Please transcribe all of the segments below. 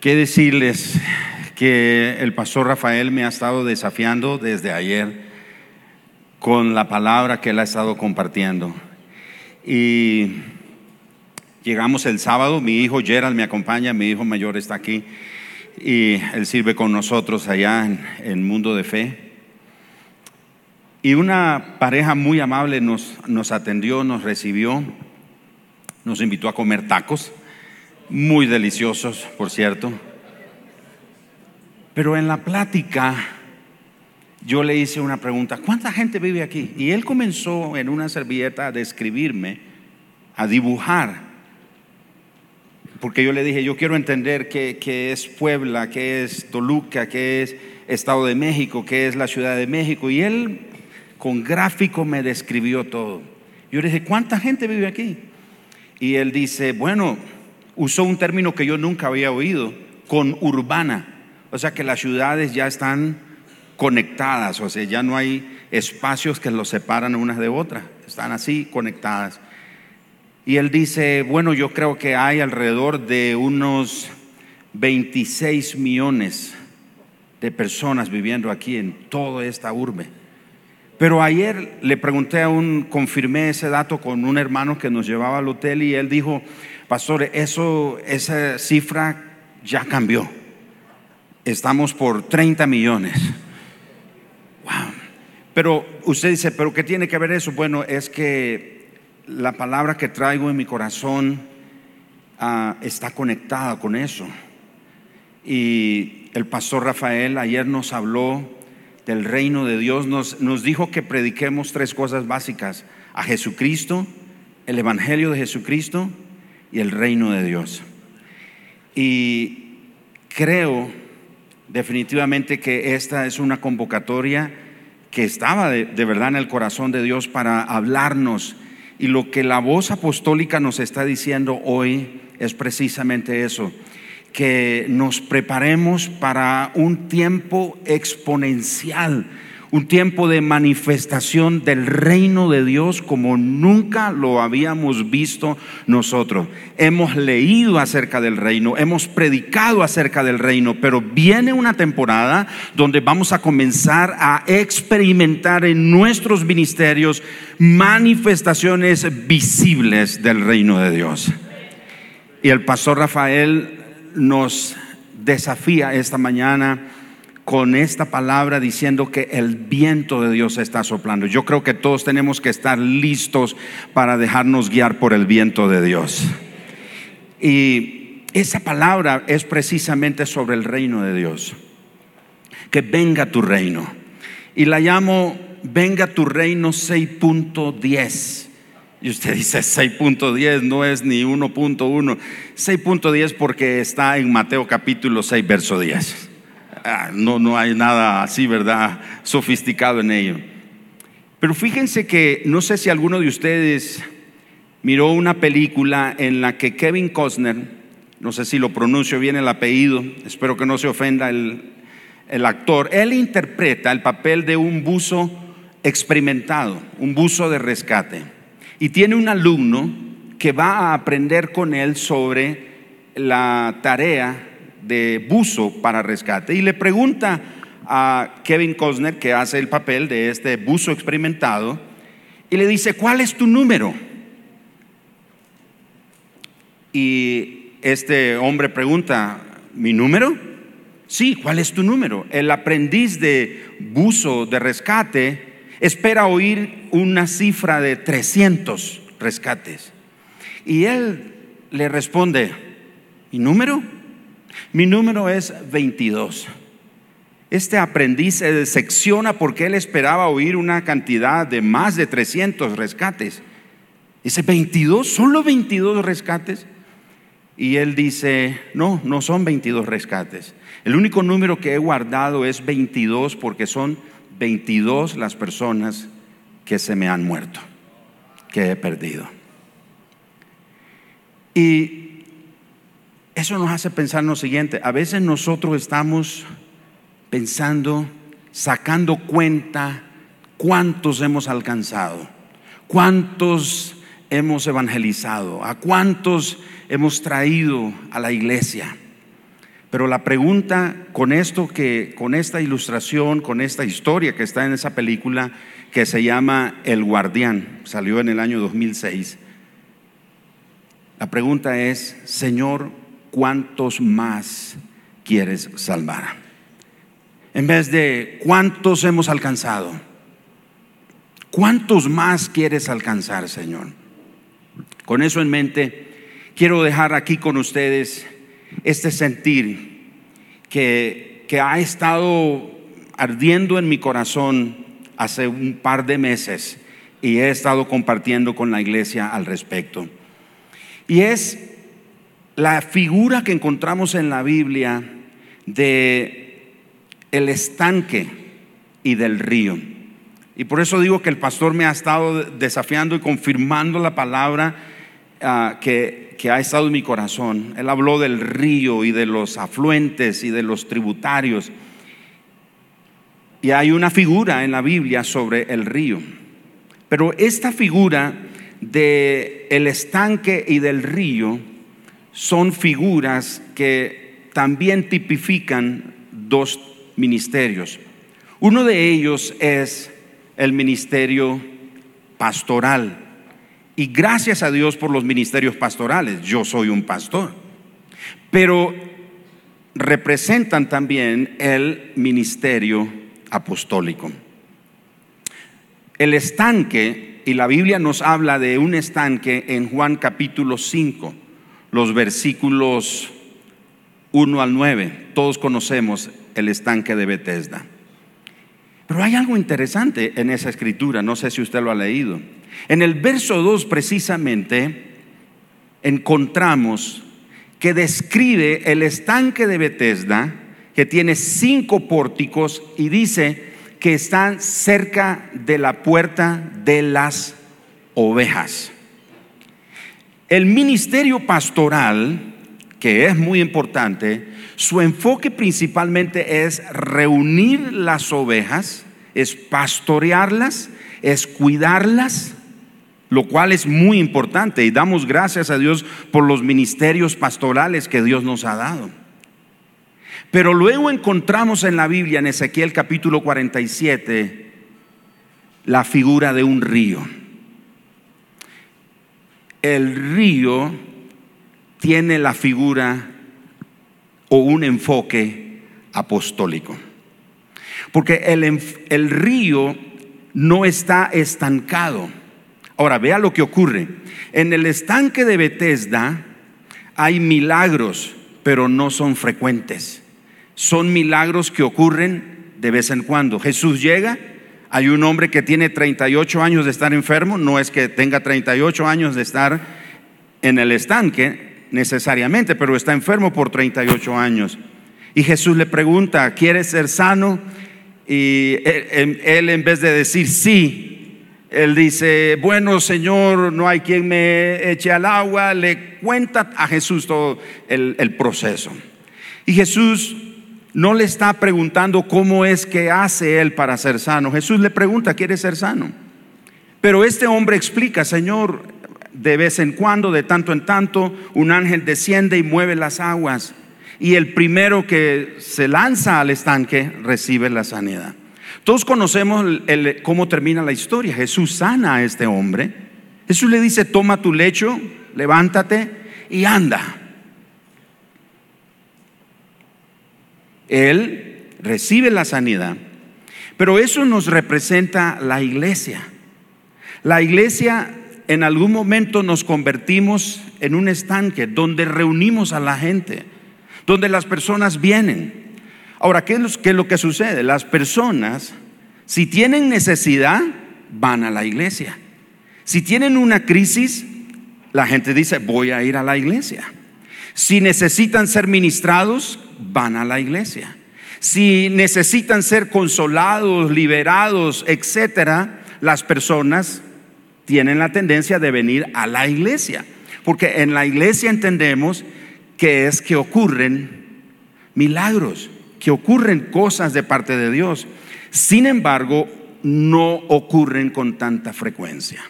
qué decirles que el pastor Rafael me ha estado desafiando desde ayer con la palabra que él ha estado compartiendo. Y llegamos el sábado, mi hijo Gerald me acompaña, mi hijo mayor está aquí y él sirve con nosotros allá en el mundo de fe. Y una pareja muy amable nos, nos atendió, nos recibió, nos invitó a comer tacos, muy deliciosos, por cierto. Pero en la plática yo le hice una pregunta, ¿cuánta gente vive aquí? Y él comenzó en una servilleta a describirme, a dibujar, porque yo le dije, yo quiero entender qué, qué es Puebla, qué es Toluca, qué es Estado de México, qué es la Ciudad de México. Y él con gráfico me describió todo. Yo le dije, ¿cuánta gente vive aquí? Y él dice, bueno, usó un término que yo nunca había oído, con urbana. O sea que las ciudades ya están conectadas, o sea, ya no hay espacios que los separan unas de otras, están así conectadas. Y él dice, bueno, yo creo que hay alrededor de unos 26 millones de personas viviendo aquí en toda esta urbe. Pero ayer le pregunté a un, confirmé ese dato con un hermano que nos llevaba al hotel y él dijo, pastor, eso, esa cifra ya cambió. Estamos por 30 millones. Pero usted dice, ¿pero qué tiene que ver eso? Bueno, es que la palabra que traigo en mi corazón ah, está conectada con eso. Y el pastor Rafael ayer nos habló del reino de Dios, nos dijo que prediquemos tres cosas básicas, a Jesucristo, el Evangelio de Jesucristo y el reino de Dios. Y creo definitivamente que esta es una convocatoria que estaba de, verdad en el corazón de Dios para hablarnos. Y lo que la voz apostólica nos está diciendo hoy es precisamente eso, que nos preparemos para un tiempo exponencial un tiempo de manifestación del reino de Dios como nunca lo habíamos visto nosotros. Hemos leído acerca del reino, hemos predicado acerca del reino, pero viene una temporada donde vamos a comenzar a experimentar en nuestros ministerios manifestaciones visibles del reino de Dios. Y el pastor Rafael nos desafía esta mañana con esta palabra diciendo que el viento de Dios está soplando. Yo creo que todos tenemos que estar listos para dejarnos guiar por el viento de Dios. Y esa palabra es precisamente sobre el reino de Dios. Que venga tu reino. Y la llamo venga tu reino 6.10. Y usted dice 6.10, no es ni 1.1. 6.10 porque está en Mateo capítulo 6, verso 10. Ah, no, no hay nada así, ¿verdad? Sofisticado en ello. Pero fíjense que no sé si alguno de ustedes miró una película en la que Kevin Costner, no sé si lo pronuncio bien el apellido, espero que no se ofenda el, el actor, él interpreta el papel de un buzo experimentado, un buzo de rescate. Y tiene un alumno que va a aprender con él sobre la tarea de buzo para rescate y le pregunta a Kevin Costner, que hace el papel de este buzo experimentado, y le dice, ¿cuál es tu número? Y este hombre pregunta, ¿mi número? Sí, ¿cuál es tu número? El aprendiz de buzo de rescate espera oír una cifra de 300 rescates. Y él le responde, ¿mi número? Mi número es 22. Este aprendiz se decepciona porque él esperaba oír una cantidad de más de 300 rescates. Dice, 22, solo 22 rescates. Y él dice, no, no son 22 rescates. El único número que he guardado es 22 porque son 22 las personas que se me han muerto, que he perdido. Y eso nos hace pensar en lo siguiente, a veces nosotros estamos pensando, sacando cuenta cuántos hemos alcanzado, cuántos hemos evangelizado, a cuántos hemos traído a la iglesia. Pero la pregunta con esto que con esta ilustración, con esta historia que está en esa película que se llama El Guardián, salió en el año 2006. La pregunta es, Señor, ¿cuántos más quieres salvar? En vez de cuántos hemos alcanzado. ¿Cuántos más quieres alcanzar, Señor? Con eso en mente, quiero dejar aquí con ustedes este sentir que, que ha estado ardiendo en mi corazón hace un par de meses y he estado compartiendo con la iglesia al respecto. Y es la figura que encontramos en la Biblia de el estanque y del río. Y por eso digo que el pastor me ha estado desafiando y confirmando la palabra ah, que que ha estado en mi corazón. Él habló del río y de los afluentes y de los tributarios. Y hay una figura en la Biblia sobre el río. Pero esta figura de el estanque y del río son figuras que también tipifican dos ministerios. Uno de ellos es el ministerio pastoral. Y gracias a Dios por los ministerios pastorales. Yo soy un pastor. Pero representan también el ministerio apostólico. El estanque, y la Biblia nos habla de un estanque en Juan capítulo 5, los versículos 1 al 9. Todos conocemos el estanque de Bethesda. Pero hay algo interesante en esa escritura, no sé si usted lo ha leído. En el verso 2 precisamente encontramos que describe el estanque de Bethesda, que tiene cinco pórticos y dice que están cerca de la puerta de las ovejas. El ministerio pastoral, que es muy importante, su enfoque principalmente es reunir las ovejas, es pastorearlas, es cuidarlas, lo cual es muy importante y damos gracias a Dios por los ministerios pastorales que Dios nos ha dado. Pero luego encontramos en la Biblia, en Ezequiel capítulo 47, la figura de un río. El río tiene la figura o un enfoque apostólico. Porque el, el río no está estancado Ahora, vea lo que ocurre. En el estanque de Bethesda hay milagros, pero no son frecuentes. Son milagros que ocurren de vez en cuando. Jesús llega, hay un hombre que tiene 38 años de estar enfermo, no es que tenga 38 años de estar en el estanque necesariamente, pero está enfermo por 38 años. Y Jesús le pregunta, ¿quieres ser sano? Y él, en vez de decir sí, él dice, bueno Señor, no hay quien me eche al agua, le cuenta a Jesús todo el, el proceso. Y Jesús no le está preguntando cómo es que hace él para ser sano. Jesús le pregunta, ¿quiere ser sano? Pero este hombre explica, Señor, de vez en cuando, de tanto en tanto, un ángel desciende y mueve las aguas. Y el primero que se lanza al estanque recibe la sanidad. Todos conocemos cómo termina la historia. Jesús sana a este hombre. Jesús le dice, toma tu lecho, levántate y anda. Él recibe la sanidad. Pero eso nos representa la iglesia. La iglesia en algún momento nos convertimos en un estanque donde reunimos a la gente, donde las personas vienen, Ahora, ¿qué es, lo que sucede? Las personas, si tienen necesidad, van a la iglesia. Si tienen una crisis, la gente dice, voy a ir a la iglesia. Si necesitan ser ministrados, van a la iglesia. Si necesitan ser consolados, liberados, etcétera, las personas tienen la tendencia de venir a la iglesia. Porque en la iglesia entendemos que es que ocurren milagros que ocurren cosas de parte de Dios. Sin embargo, no ocurren con tanta frecuencia.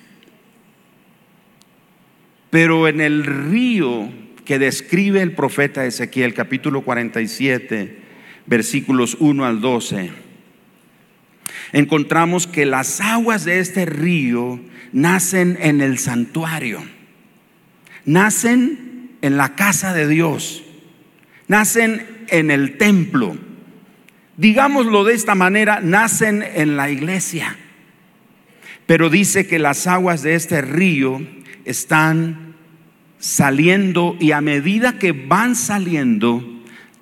Pero en el río que describe el profeta Ezequiel, capítulo 47, versículos 1 al 12, encontramos que las aguas de este río nacen en el santuario, nacen en la casa de Dios, nacen en el templo. Digámoslo de esta manera, nacen en la iglesia. Pero dice que las aguas de este río están saliendo y a medida que van saliendo,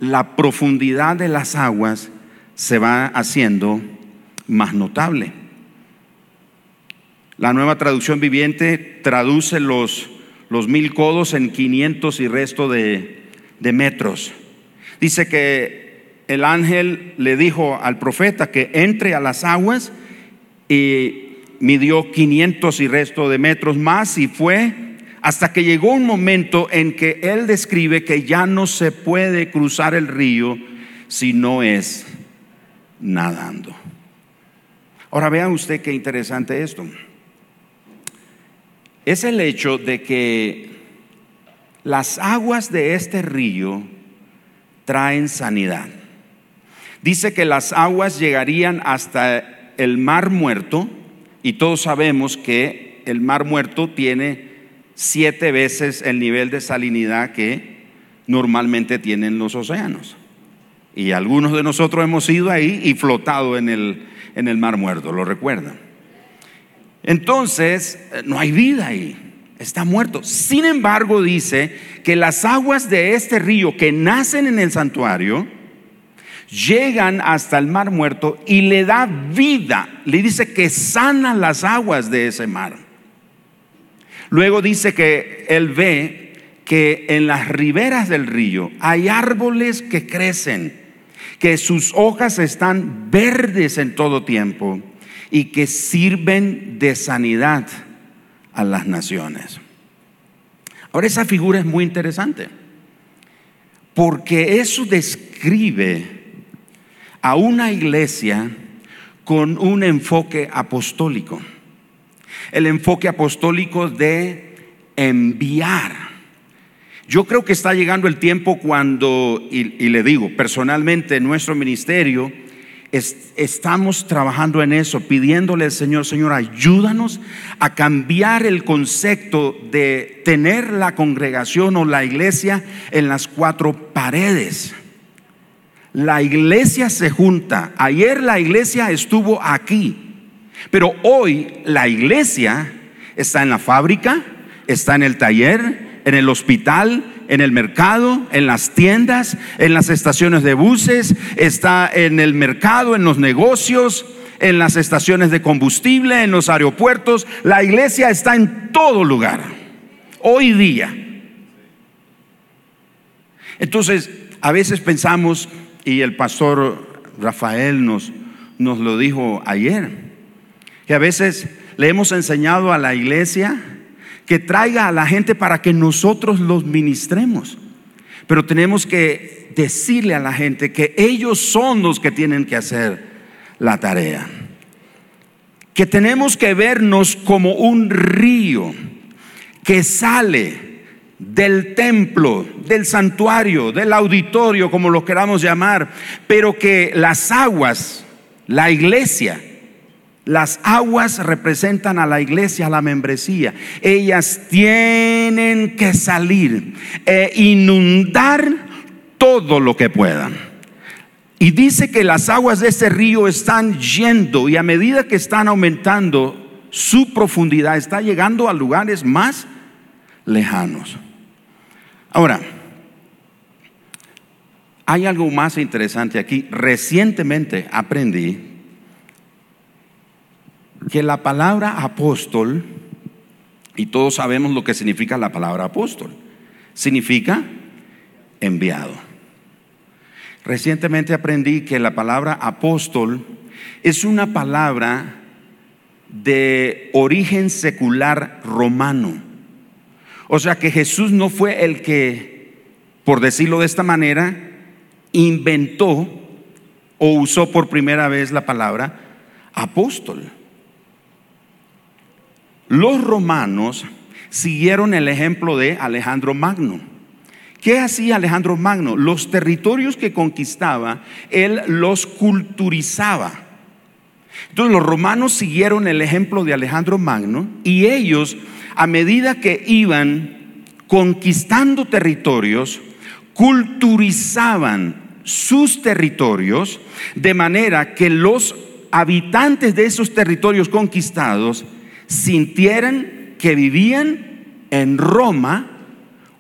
la profundidad de las aguas se va haciendo más notable. La nueva traducción viviente traduce los, los mil codos en 500 y resto de, de metros. Dice que el ángel le dijo al profeta que entre a las aguas y midió 500 y resto de metros más y fue hasta que llegó un momento en que él describe que ya no se puede cruzar el río si no es nadando. Ahora vean usted qué interesante esto. Es el hecho de que las aguas de este río traen sanidad. Dice que las aguas llegarían hasta el mar muerto y todos sabemos que el mar muerto tiene siete veces el nivel de salinidad que normalmente tienen los océanos. Y algunos de nosotros hemos ido ahí y flotado en el, en el mar muerto, ¿lo recuerdan? Entonces, no hay vida ahí, está muerto. Sin embargo, dice que las aguas de este río que nacen en el santuario llegan hasta el mar muerto y le da vida. Le dice que sana las aguas de ese mar. Luego dice que él ve que en las riberas del río hay árboles que crecen que sus hojas están verdes en todo tiempo y que sirven de sanidad a las naciones. Ahora esa figura es muy interesante, porque eso describe a una iglesia con un enfoque apostólico. El enfoque apostólico de enviar yo creo que está llegando el tiempo cuando, y, le digo, personalmente en nuestro ministerio, estamos trabajando en eso, pidiéndole al Señor, Señor, ayúdanos a cambiar el concepto de tener la congregación o la iglesia en las cuatro paredes. La iglesia se junta. Ayer la iglesia estuvo aquí, pero hoy la iglesia está en la fábrica, está en el taller, en el hospital, en el mercado, en las tiendas, en las estaciones de buses, está en el mercado, en los negocios, en las estaciones de combustible, en los aeropuertos. La iglesia está en todo lugar, hoy día. Entonces, a veces pensamos, y el pastor Rafael nos, nos lo dijo ayer, que a veces le hemos enseñado a la iglesia, que traiga a la gente para que nosotros los ministremos. Pero tenemos que decirle a la gente que ellos son los que tienen que hacer la tarea. Que tenemos que vernos como un río que sale del templo, del santuario, del auditorio, como lo queramos llamar, pero que las aguas, la iglesia, las aguas representan a la iglesia, a la membresía. Ellas tienen que salir e inundar todo lo que puedan. Y dice que las aguas de ese río están yendo y a medida que están aumentando su profundidad, está llegando a lugares más lejanos. Ahora, hay algo más interesante aquí. Recientemente aprendí que la palabra apóstol, y todos sabemos lo que significa la palabra apóstol, significa enviado. Recientemente aprendí que la palabra apóstol es una palabra de origen secular romano. O sea que Jesús no fue el que, por decirlo de esta manera, inventó o usó por primera vez la palabra apóstol. Los romanos siguieron el ejemplo de Alejandro Magno. ¿Qué hacía Alejandro Magno? Los territorios que conquistaba, él los culturizaba. Entonces los romanos siguieron el ejemplo de Alejandro Magno y ellos, a medida que iban conquistando territorios, culturizaban sus territorios de manera que los habitantes de esos territorios conquistados sintieran que vivían en Roma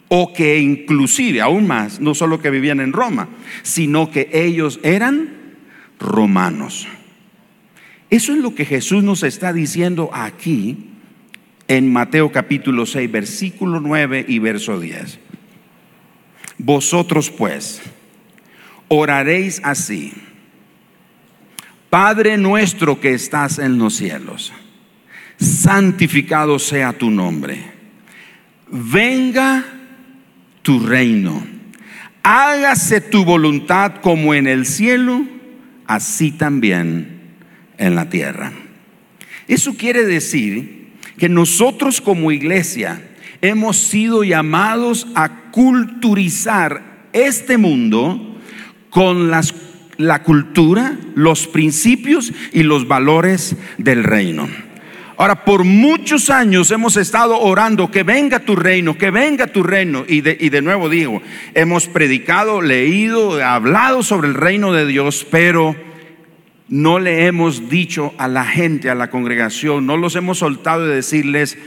o que inclusive, aún más, no solo que vivían en Roma, sino que ellos eran romanos. Eso es lo que Jesús nos está diciendo aquí en Mateo capítulo 6, versículo 9 y verso 10. Vosotros pues oraréis así. Padre nuestro que estás en los cielos, santificado sea tu nombre. Venga tu reino. Hágase tu voluntad como en el cielo, así también en la tierra. Eso quiere decir que nosotros como iglesia hemos sido llamados a culturizar este mundo con las, la cultura, los principios y los valores del reino. Ahora, por muchos años hemos estado orando que venga tu reino, que venga tu reino. Y de, y de nuevo digo, hemos predicado, leído, hablado sobre el reino de Dios, pero no le hemos dicho a la gente, a la congregación, no los hemos soltado de decirles,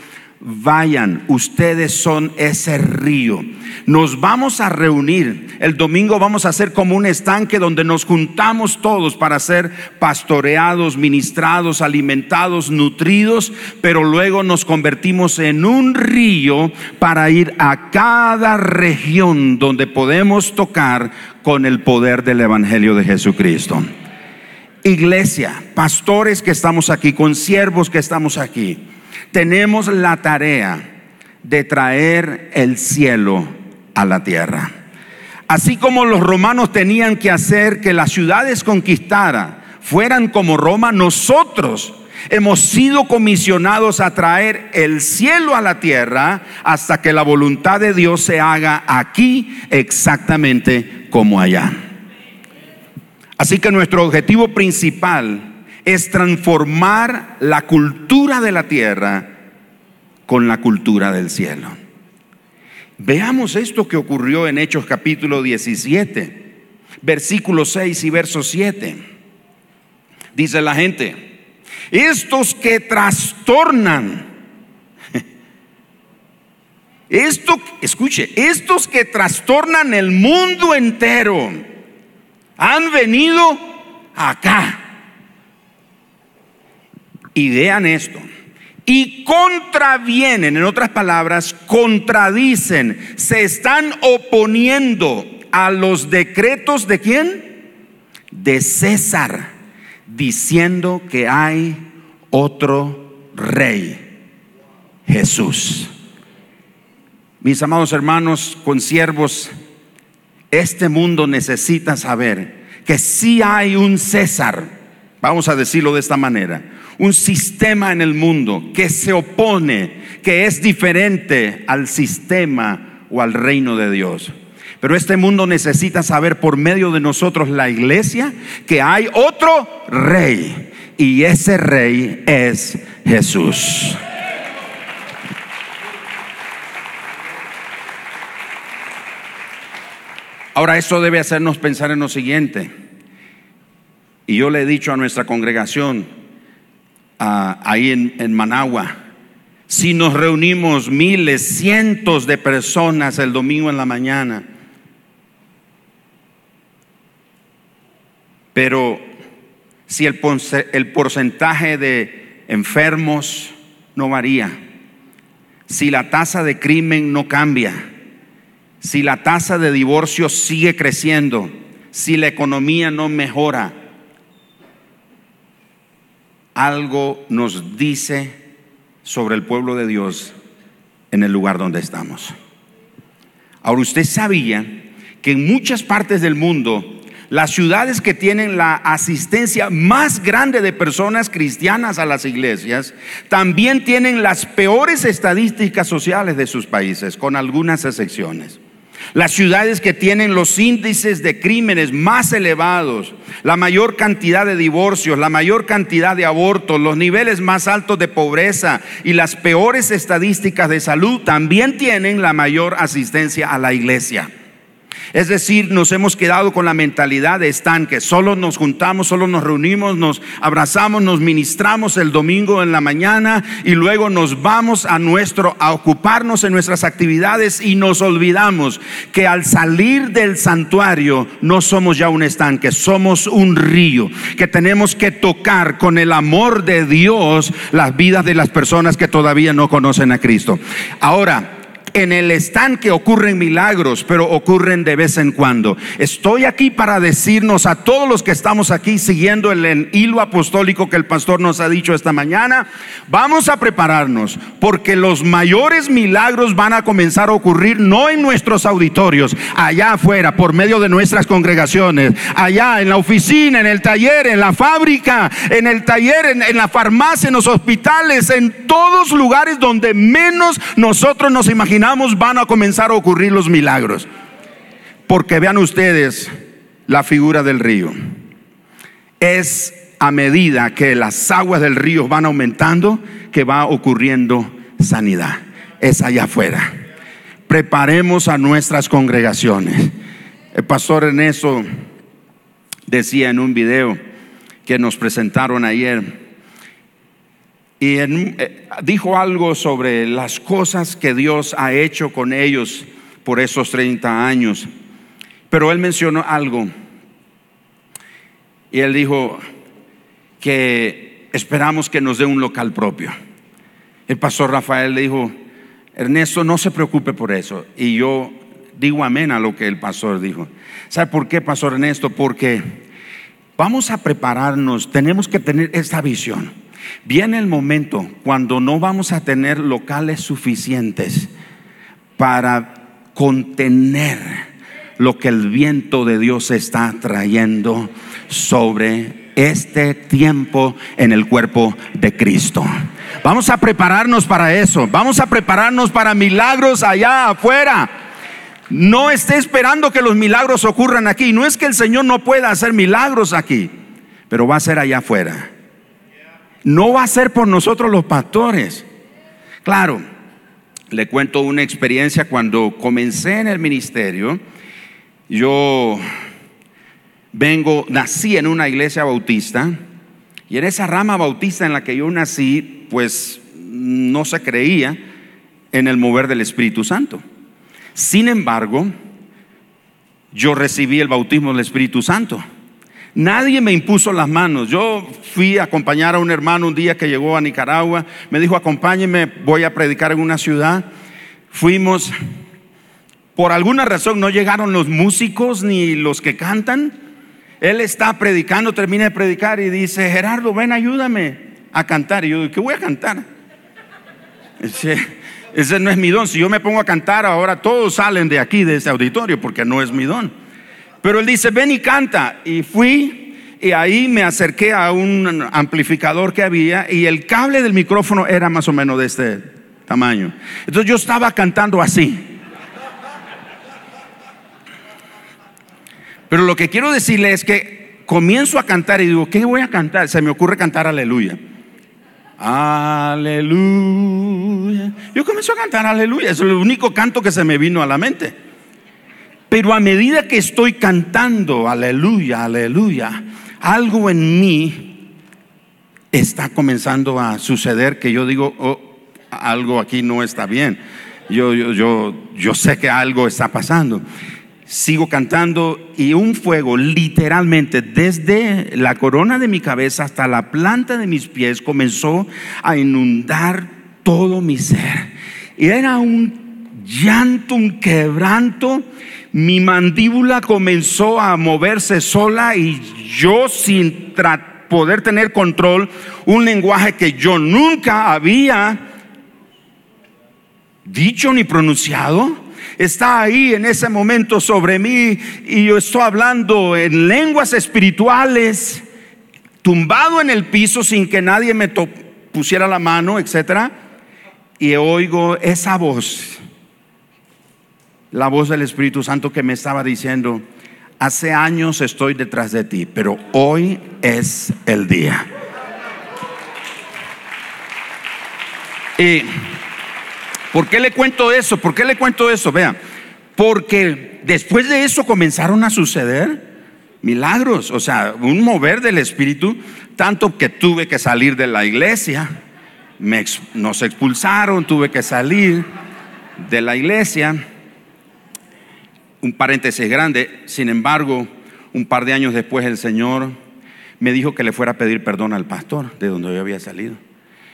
vayan, ustedes son ese río. Nos vamos a reunir. El domingo vamos a hacer como un estanque donde nos juntamos todos para ser pastoreados, ministrados, alimentados, nutridos, pero luego nos convertimos en un río para ir a cada región donde podemos tocar con el poder del Evangelio de Jesucristo. Iglesia, pastores que estamos aquí, con siervos que estamos aquí tenemos la tarea de traer el cielo a la tierra. Así como los romanos tenían que hacer que las ciudades conquistadas fueran como Roma, nosotros hemos sido comisionados a traer el cielo a la tierra hasta que la voluntad de Dios se haga aquí exactamente como allá. Así que nuestro objetivo principal es transformar la cultura de la tierra con la cultura del cielo. Veamos esto que ocurrió en Hechos capítulo 17, versículo 6 y verso 7. Dice la gente, estos que trastornan, esto, escuche, estos que trastornan el mundo entero han venido acá y vean esto. Y contravienen, en otras palabras, contradicen, se están oponiendo a los decretos de quién? De César, diciendo que hay otro rey, Jesús. Mis amados hermanos, consiervos, este mundo necesita saber que si hay un César, vamos a decirlo de esta manera, un sistema en el mundo que se opone, que es diferente al sistema o al reino de Dios. Pero este mundo necesita saber por medio de nosotros, la iglesia, que hay otro rey. Y ese rey es Jesús. Ahora, esto debe hacernos pensar en lo siguiente. Y yo le he dicho a nuestra congregación, ahí en, en Managua. Si nos reunimos miles, cientos de personas el domingo en la mañana, pero si el, el porcentaje de enfermos no varía, si la tasa de crimen no cambia, si la tasa de divorcio sigue creciendo, si la economía no mejora, algo nos dice sobre el pueblo de Dios en el lugar donde estamos. Ahora usted sabía que en muchas partes del mundo las ciudades que tienen la asistencia más grande de personas cristianas a las iglesias también tienen las peores estadísticas sociales de sus países, con algunas excepciones. Las ciudades que tienen los índices de crímenes más elevados, la mayor cantidad de divorcios, la mayor cantidad de abortos, los niveles más altos de pobreza y las peores estadísticas de salud también tienen la mayor asistencia a la iglesia. Es decir, nos hemos quedado con la mentalidad de estanque. Solo nos juntamos, solo nos reunimos, nos abrazamos, nos ministramos el domingo en la mañana y luego nos vamos a nuestro a ocuparnos en nuestras actividades y nos olvidamos que al salir del santuario no somos ya un estanque, somos un río que tenemos que tocar con el amor de Dios las vidas de las personas que todavía no conocen a Cristo. Ahora, en el estanque ocurren milagros, pero ocurren de vez en cuando. Estoy aquí para decirnos a todos los que estamos aquí siguiendo el hilo apostólico que el pastor nos ha dicho esta mañana, vamos a prepararnos porque los mayores milagros van a comenzar a ocurrir no en nuestros auditorios, allá afuera, por medio de nuestras congregaciones, allá en la oficina, en el taller, en la fábrica, en el taller, en, en la farmacia, en los hospitales, en todos lugares donde menos nosotros nos imaginamos van a comenzar a ocurrir los milagros. Porque vean ustedes la figura del río. Es a medida que las aguas del río van aumentando que va ocurriendo sanidad. Es allá afuera. Preparemos a nuestras congregaciones. El pastor Ernesto decía en un video que nos presentaron ayer, y eh, dijo algo sobre las cosas que Dios ha hecho con ellos por esos 30 años. Pero él mencionó algo. Y él dijo que esperamos que nos dé un local propio. El pastor Rafael le dijo, Ernesto, no se preocupe por eso. Y yo digo amén a lo que el pastor dijo. ¿Sabe por qué, pastor Ernesto? Porque vamos a prepararnos, tenemos que tener esta visión. Viene el momento cuando no vamos a tener locales suficientes para contener lo que el viento de Dios está trayendo sobre este tiempo en el cuerpo de Cristo. Vamos a prepararnos para eso. Vamos a prepararnos para milagros allá afuera. No esté esperando que los milagros ocurran aquí. No es que el Señor no pueda hacer milagros aquí, pero va a ser allá afuera. No va a ser por nosotros los pastores. Claro, le cuento una experiencia cuando comencé en el ministerio. Yo vengo, nací en una iglesia bautista y en esa rama bautista en la que yo nací, pues no se creía en el mover del Espíritu Santo. Sin embargo, yo recibí el bautismo del Espíritu Santo. Nadie me impuso las manos. Yo fui a acompañar a un hermano un día que llegó a Nicaragua. Me dijo, acompáñeme, voy a predicar en una ciudad. Fuimos. Por alguna razón no llegaron los músicos ni los que cantan. Él está predicando, termina de predicar y dice, Gerardo, ven, ayúdame a cantar. Y yo, ¿qué voy a cantar? Ese, ese no es mi don. Si yo me pongo a cantar, ahora todos salen de aquí, de ese auditorio, porque no es mi don. Pero él dice, ven y canta. Y fui y ahí me acerqué a un amplificador que había y el cable del micrófono era más o menos de este tamaño. Entonces yo estaba cantando así. Pero lo que quiero decirle es que comienzo a cantar y digo, ¿qué voy a cantar? Se me ocurre cantar aleluya. Aleluya. Yo comienzo a cantar aleluya. Es el único canto que se me vino a la mente. Pero a medida que estoy cantando, aleluya, aleluya, algo en mí está comenzando a suceder que yo digo, oh, algo aquí no está bien. Yo, yo, yo, yo sé que algo está pasando. Sigo cantando y un fuego literalmente desde la corona de mi cabeza hasta la planta de mis pies comenzó a inundar todo mi ser. Y era un llanto, un quebranto mi mandíbula comenzó a moverse sola y yo sin poder tener control, un lenguaje que yo nunca había dicho ni pronunciado, está ahí en ese momento sobre mí y yo estoy hablando en lenguas espirituales, tumbado en el piso sin que nadie me pusiera la mano, etcétera, y oigo esa voz la voz del Espíritu Santo que me estaba diciendo, hace años estoy detrás de ti, pero hoy es el día. ¿Y por qué le cuento eso? ¿Por qué le cuento eso? Vean, porque después de eso comenzaron a suceder milagros, o sea, un mover del Espíritu, tanto que tuve que salir de la iglesia, nos expulsaron, tuve que salir de la iglesia. Un paréntesis grande, sin embargo, un par de años después el Señor me dijo que le fuera a pedir perdón al pastor de donde yo había salido.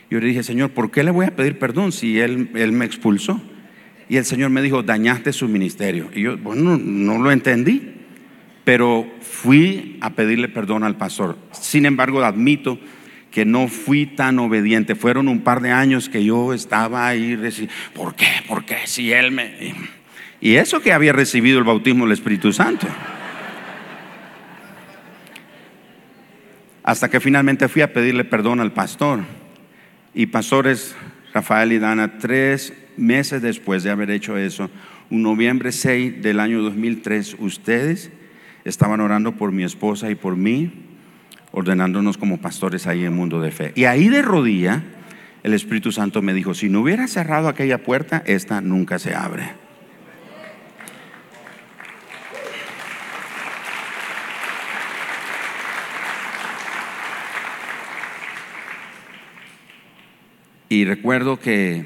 Yo le dije, Señor, ¿por qué le voy a pedir perdón si él, me expulsó? Y el Señor me dijo, dañaste su ministerio. Y yo, bueno, no lo entendí, pero fui a pedirle perdón al pastor. Sin embargo, admito que no fui tan obediente. Fueron un par de años que yo estaba ahí, ¿por qué? ¿Por qué? Si él me... Y eso que había recibido el bautismo del Espíritu Santo. Hasta que finalmente fui a pedirle perdón al pastor. Y pastores Rafael y Dana, tres meses después de haber hecho eso, un noviembre 6 del año 2003, ustedes estaban orando por mi esposa y por mí, ordenándonos como pastores ahí en Mundo de Fe. Y ahí de rodilla, el Espíritu Santo me dijo, si no hubiera cerrado aquella puerta, esta nunca se abre. Y recuerdo que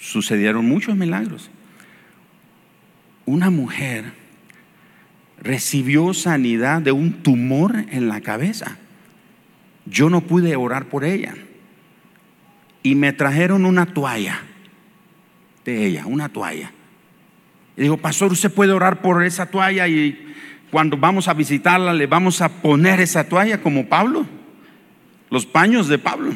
sucedieron muchos milagros. Una mujer recibió sanidad de un tumor en la cabeza. Yo no pude orar por ella. Y me trajeron una toalla de ella, una toalla. Y digo, pastor, usted puede orar por esa toalla y cuando vamos a visitarla le vamos a poner esa toalla como Pablo. Los paños de Pablo.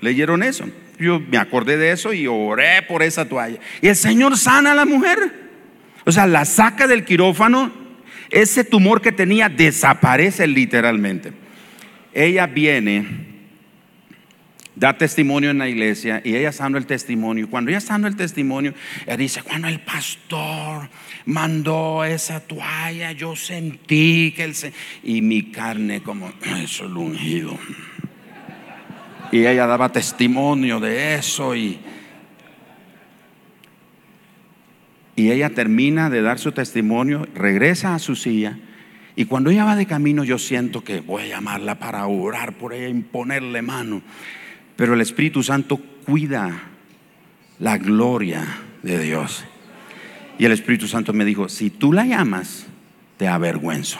¿Leyeron eso? Yo me acordé de eso y oré por esa toalla. Y el Señor sana a la mujer. O sea, la saca del quirófano, ese tumor que tenía desaparece literalmente. Ella viene, da testimonio en la iglesia y ella dando el testimonio. Cuando ella dando el testimonio, ella dice, cuando el pastor mandó esa toalla, yo sentí que se... Y mi carne como, eso es ungido. Y ella daba testimonio de eso y, y ella termina de dar su testimonio, regresa a su silla y cuando ella va de camino yo siento que voy a llamarla para orar por ella, imponerle mano. Pero el Espíritu Santo cuida la gloria de Dios. Y el Espíritu Santo me dijo, si tú la llamas, te avergüenzo.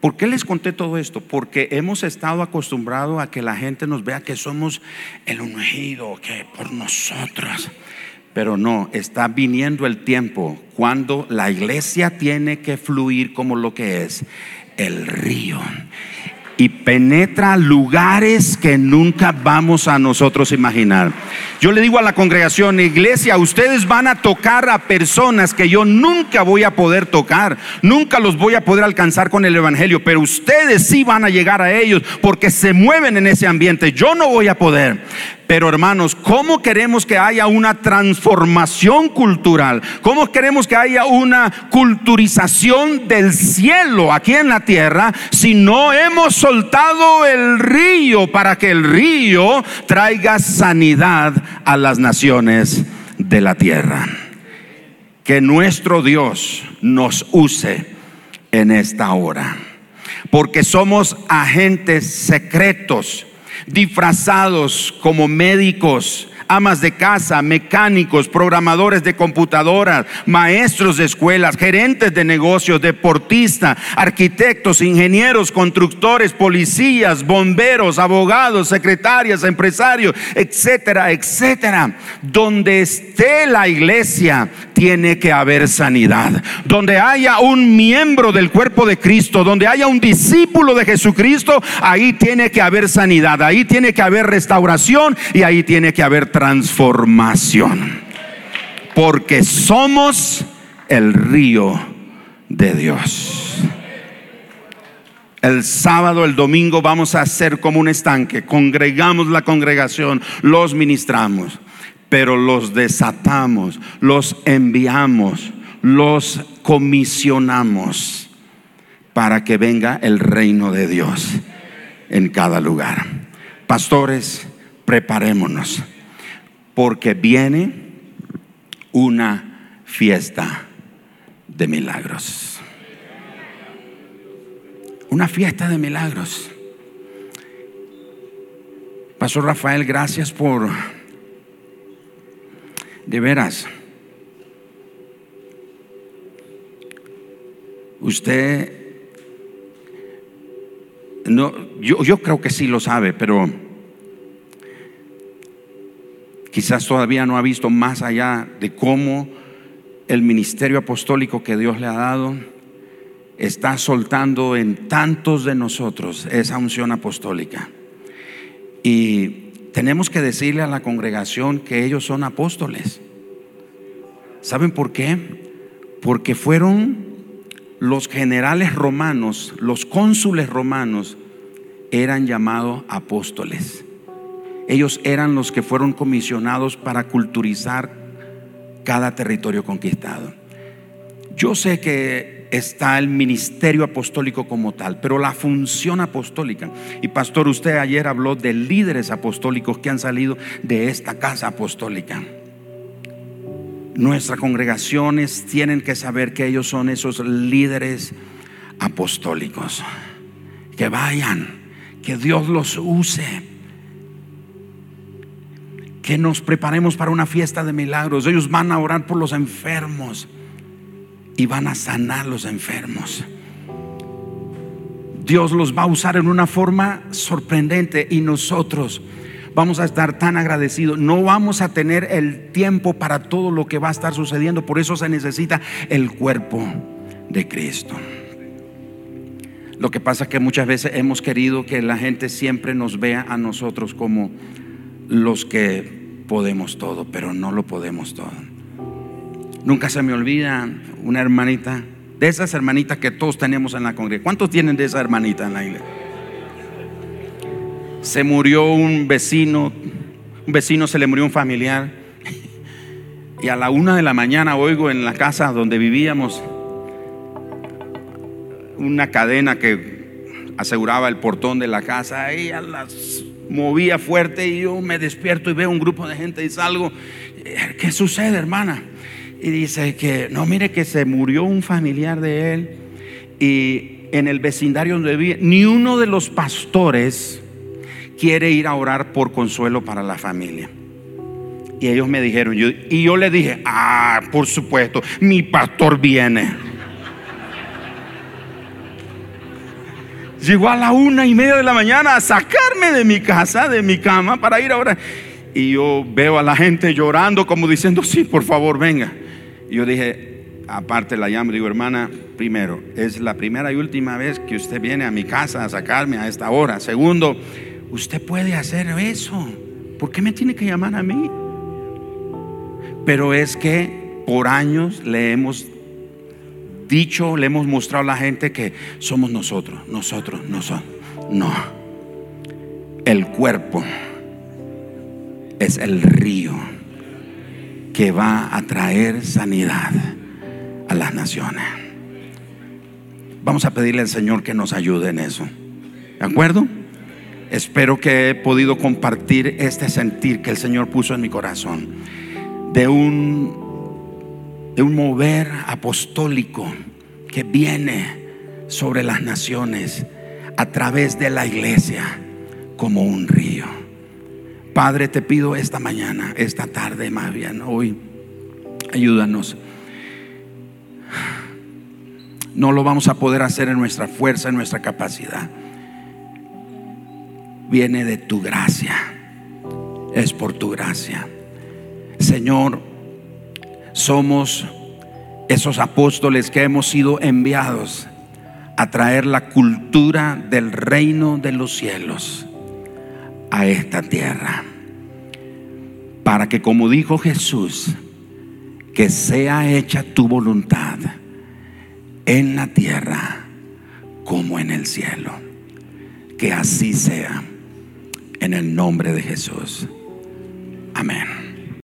¿Por qué les conté todo esto? Porque hemos estado acostumbrados a que la gente nos vea que somos el ungido, que por nosotros. Pero no, está viniendo el tiempo cuando la iglesia tiene que fluir como lo que es el río y penetra lugares que nunca vamos a nosotros imaginar. Yo le digo a la congregación, iglesia, ustedes van a tocar a personas que yo nunca voy a poder tocar, nunca los voy a poder alcanzar con el Evangelio, pero ustedes sí van a llegar a ellos porque se mueven en ese ambiente. Yo no voy a poder. Pero hermanos, ¿cómo queremos que haya una transformación cultural? ¿Cómo queremos que haya una culturización del cielo aquí en la tierra si no hemos soltado el río para que el río traiga sanidad a las naciones de la tierra? Que nuestro Dios nos use en esta hora. Porque somos agentes secretos disfrazados como médicos, amas de casa, mecánicos, programadores de computadoras, maestros de escuelas, gerentes de negocios, deportistas, arquitectos, ingenieros, constructores, policías, bomberos, abogados, secretarias, empresarios, etcétera, etcétera. Donde esté la iglesia, tiene que haber sanidad. Donde haya un miembro del cuerpo de Cristo, donde haya un discípulo de Jesucristo, ahí tiene que haber sanidad, ahí tiene que haber restauración y ahí tiene que haber transformación. Porque somos el río de Dios. El sábado, el domingo vamos a hacer como un estanque. Congregamos la congregación, los ministramos. pero los desatamos, los enviamos, los comisionamos para que venga el reino de Dios en cada lugar. Pastores, preparémonos, porque viene una fiesta de milagros. Una fiesta de milagros. Pastor Rafael, gracias por, de veras, usted, no, yo, yo creo que sí lo sabe, pero quizás todavía no ha visto más allá de cómo el ministerio apostólico que Dios le ha dado está soltando en tantos de nosotros esa unción apostólica. Y tenemos que decirle a la congregación que ellos son apóstoles. ¿Saben por qué? Porque fueron los generales romanos, los cónsules romanos, eran llamados apóstoles. Ellos eran los que fueron comisionados para culturizar cada territorio conquistado. Yo sé que está el ministerio apostólico como tal, pero la función apostólica. Y pastor, usted ayer habló de líderes apostólicos que han salido de esta casa apostólica. Nuestras congregaciones tienen que saber que ellos son esos líderes apostólicos. Que vayan, que Dios los use. Que nos preparemos para una fiesta de milagros. Ellos van a orar por los enfermos y van a sanar los enfermos. Dios los va a usar en una forma sorprendente y nosotros vamos a estar tan agradecidos. No vamos a tener el tiempo para todo lo que va a estar sucediendo. Por eso se necesita el cuerpo de Cristo. Lo que pasa es que muchas veces hemos querido que la gente siempre nos vea a nosotros como los que podemos todo, pero no lo podemos todo. Nunca se me olvida una hermanita, de esas hermanitas que todos tenemos en la congregación. ¿Cuántos tienen de esa hermanita en la iglesia? Se murió un vecino, un vecino se le murió un familiar. Y a la una de la mañana oigo en la casa donde vivíamos una cadena que aseguraba el portón de la casa. Ella las movía fuerte y yo me despierto y veo un grupo de gente y salgo. ¿Qué sucede, hermana? y dice que, no, mire que se murió un familiar de él y en el vecindario donde vive, ni uno de los pastores quiere ir a orar por consuelo para la familia. Y ellos me dijeron, y yo le dije, ah, por supuesto, mi pastor viene. Llegó a la una y media de la mañana a sacarme de mi casa, de mi cama, para ir a orar. Y yo veo a la gente llorando como diciendo, sí, por favor, venga yo dije, aparte la llamo, digo, hermana, primero, es la primera y última vez que usted viene a mi casa a sacarme a esta hora. Segundo, usted puede hacer eso. ¿Por qué me tiene que llamar a mí? Pero es que por años le hemos dicho, le hemos mostrado a la gente que somos nosotros, nosotros, nosotros. No. El cuerpo es el río que va a traer sanidad a las naciones. Vamos a pedirle al Señor que nos ayude en eso. ¿De acuerdo? Espero que he podido compartir este sentir que el Señor puso en mi corazón de un, de un mover apostólico que viene sobre las naciones a través de la iglesia como un río. Padre, te pido esta mañana, esta tarde más bien, hoy, ayúdanos. No lo vamos a poder hacer en nuestra fuerza, en nuestra capacidad. Viene de tu gracia. Es por tu gracia. Señor, somos esos apóstoles que hemos sido enviados a traer la cultura del reino de los cielos a esta tierra. Para que, como dijo Jesús, que sea hecha tu voluntad en la tierra como en el cielo. Que así sea en el nombre de Jesús. Amén.